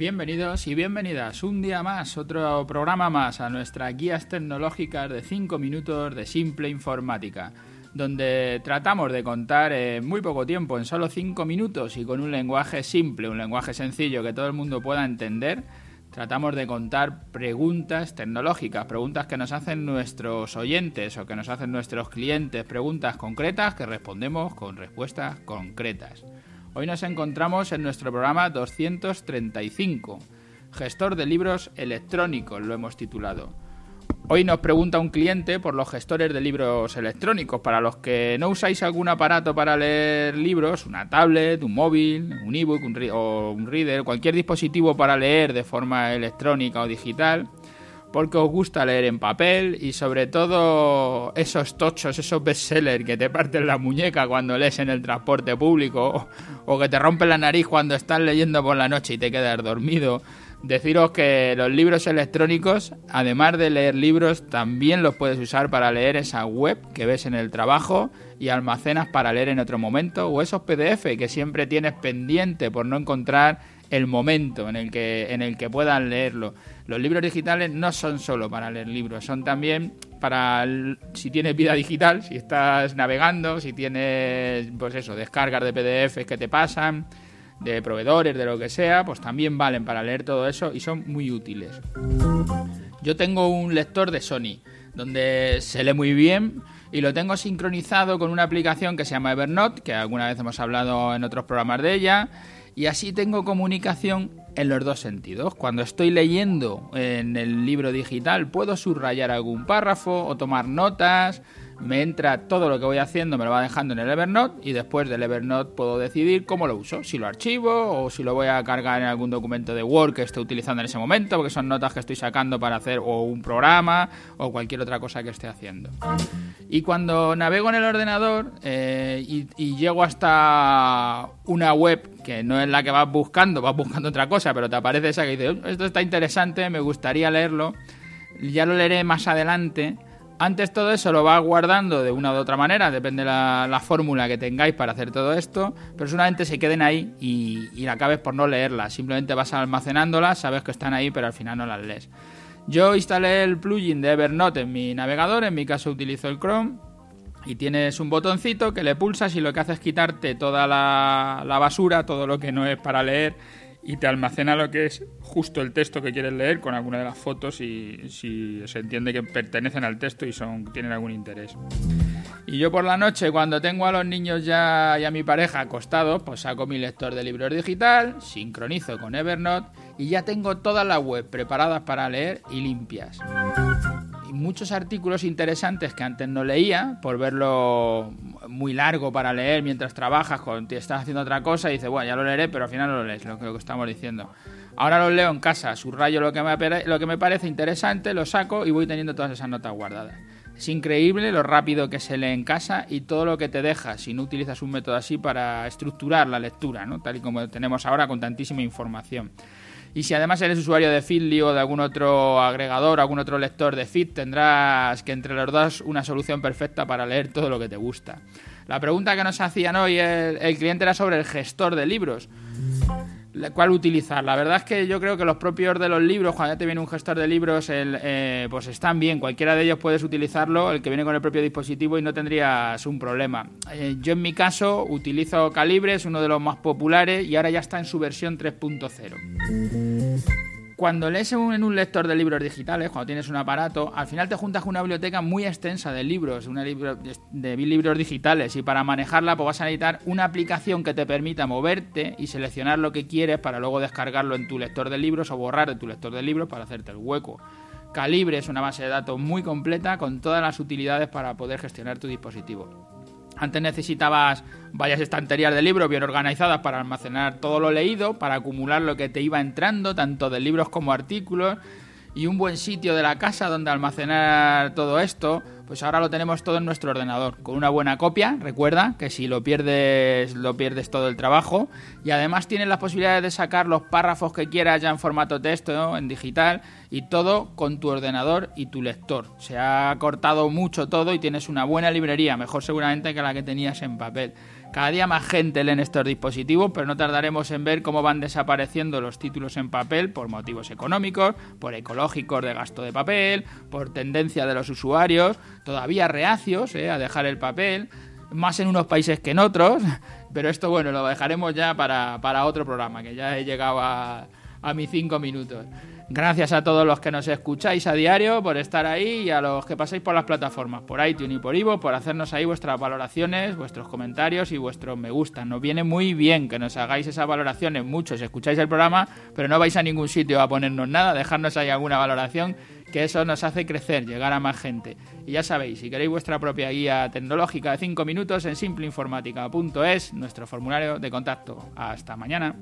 Bienvenidos y bienvenidas un día más, otro programa más a nuestras guías tecnológicas de 5 minutos de simple informática, donde tratamos de contar en muy poco tiempo, en solo 5 minutos y con un lenguaje simple, un lenguaje sencillo que todo el mundo pueda entender, tratamos de contar preguntas tecnológicas, preguntas que nos hacen nuestros oyentes o que nos hacen nuestros clientes, preguntas concretas que respondemos con respuestas concretas. Hoy nos encontramos en nuestro programa 235, gestor de libros electrónicos, lo hemos titulado. Hoy nos pregunta un cliente por los gestores de libros electrónicos. Para los que no usáis algún aparato para leer libros, una tablet, un móvil, un ebook o un reader, cualquier dispositivo para leer de forma electrónica o digital, porque os gusta leer en papel y sobre todo esos tochos, esos bestsellers que te parten la muñeca cuando lees en el transporte público o, que te rompen la nariz cuando estás leyendo por la noche y te quedas dormido. Deciros que los libros electrónicos, además de leer libros, también los puedes usar para leer esa web que ves en el trabajo y almacenas para leer en otro momento o esos PDF que siempre tienes pendiente por no encontrar el momento en el que en el que puedan leerlo. Los libros digitales no son solo para leer libros, son también para si tienes vida digital, si estás navegando, si tienes, pues eso, descargas de PDFs que te pasan, de proveedores, de lo que sea, pues también valen para leer todo eso y son muy útiles. Yo tengo un lector de Sony, donde se lee muy bien y lo tengo sincronizado con una aplicación que se llama Evernote, que alguna vez hemos hablado en otros programas de ella y así tengo comunicación en los dos sentidos. Cuando estoy leyendo en el libro digital puedo subrayar algún párrafo o tomar notas, me entra todo lo que voy haciendo, me lo va dejando en el Evernote y después del Evernote puedo decidir cómo lo uso, si lo archivo o si lo voy a cargar en algún documento de Word que esté utilizando en ese momento, porque son notas que estoy sacando para hacer o un programa o cualquier otra cosa que esté haciendo. Y cuando navego en el ordenador eh, y, llego hasta una web que no es la que vas buscando, vas buscando otra cosa, pero te aparece esa que dice, esto está interesante, me gustaría leerlo, ya lo leeré más adelante antes todo eso lo vas guardando de una u otra manera, depende de la, fórmula que tengáis para hacer todo esto, pero solamente se queden ahí y, y acabes por no leerlas. Simplemente vas almacenándolas, sabes que están ahí, pero al final no las lees. Yo instalé el plugin de Evernote en mi navegador, en mi caso utilizo el Chrome, y tienes un botoncito que le pulsas y lo que hace es quitarte toda la, la basura, todo lo que no es para leer y te almacena lo que es justo el texto que quieres leer con alguna de las fotos y si se entiende que pertenecen al texto y son tienen algún interés. Y yo por la noche cuando tengo a los niños ya y a mi pareja acostados, pues saco mi lector de libros digital, sincronizo con Evernote y ya tengo todas las web preparadas para leer y limpias muchos artículos interesantes que antes no leía, por verlo muy largo para leer mientras trabajas, cuando estás haciendo otra cosa, y dices, bueno, ya lo leeré, pero al final no lo lees, lo que, estamos diciendo. Ahora lo leo en casa, subrayo lo que, me, lo que me parece interesante, lo saco y voy teniendo todas esas notas guardadas. Es increíble lo rápido que se lee en casa y todo lo que te deja si no utilizas un método así para estructurar la lectura, ¿no? tal y como tenemos ahora con tantísima información. Y si además eres usuario de Feedly o de algún otro agregador, algún otro lector de Feed, tendrás que entre los dos una solución perfecta para leer todo lo que te gusta. La pregunta que nos hacían hoy el, el cliente era sobre el gestor de libros cuál utilizar. La verdad es que yo creo que los propios de los libros, cuando ya te viene un gestor de libros, eh, pues están bien. Cualquiera de ellos puedes utilizarlo, el que viene con el propio dispositivo y no tendrías un problema. Eh, yo en mi caso utilizo Calibre, es uno de los más populares y ahora ya está en su versión 3.0 cuando lees en un lector de libros digitales, cuando tienes un aparato, al final te juntas con una biblioteca muy extensa de libros, una de libros digitales, y para manejarla pues vas a necesitar una aplicación que te permita moverte y seleccionar lo que quieres para luego descargarlo en tu lector de libros o borrar de tu lector de libros para hacerte el hueco. Calibre es una base de datos muy completa con todas las utilidades para poder gestionar tu dispositivo. Antes necesitabas varias estanterías de libros bien organizadas para almacenar todo lo leído, para acumular lo que te iba entrando, tanto de libros como artículos, y un buen sitio de la casa donde almacenar todo esto, pues ahora lo tenemos todo en nuestro ordenador, con una buena copia, recuerda que si lo pierdes, lo pierdes todo el trabajo, y además tienes la posibilidad de sacar los párrafos que quieras ya en formato texto, en digital, y todo con tu ordenador y tu lector. Se ha cortado mucho todo y tienes una buena librería, mejor seguramente que la que tenías en papel. Cada día más gente lee en estos dispositivos, pero no tardaremos en ver cómo van desapareciendo los títulos en papel por motivos económicos, por ecológicos de gasto de papel, por tendencia de los usuarios, todavía reacios eh, a dejar el papel, más en unos países que en otros, pero esto bueno, lo dejaremos ya para, otro programa, que ya he llegado a, a mis cinco minutos. Gracias a todos los que nos escucháis a diario por estar ahí y a los que pasáis por las plataformas, por iTunes y por Ivo, por hacernos ahí vuestras valoraciones, vuestros comentarios y vuestros me gustan. Nos viene muy bien que nos hagáis esas valoraciones, muchos escucháis el programa, pero no vais a ningún sitio a ponernos nada, dejarnos ahí alguna valoración, que eso nos hace crecer, llegar a más gente. Y ya sabéis, si queréis vuestra propia guía tecnológica de 5 minutos en simpleinformática.es, nuestro formulario de contacto. Hasta mañana.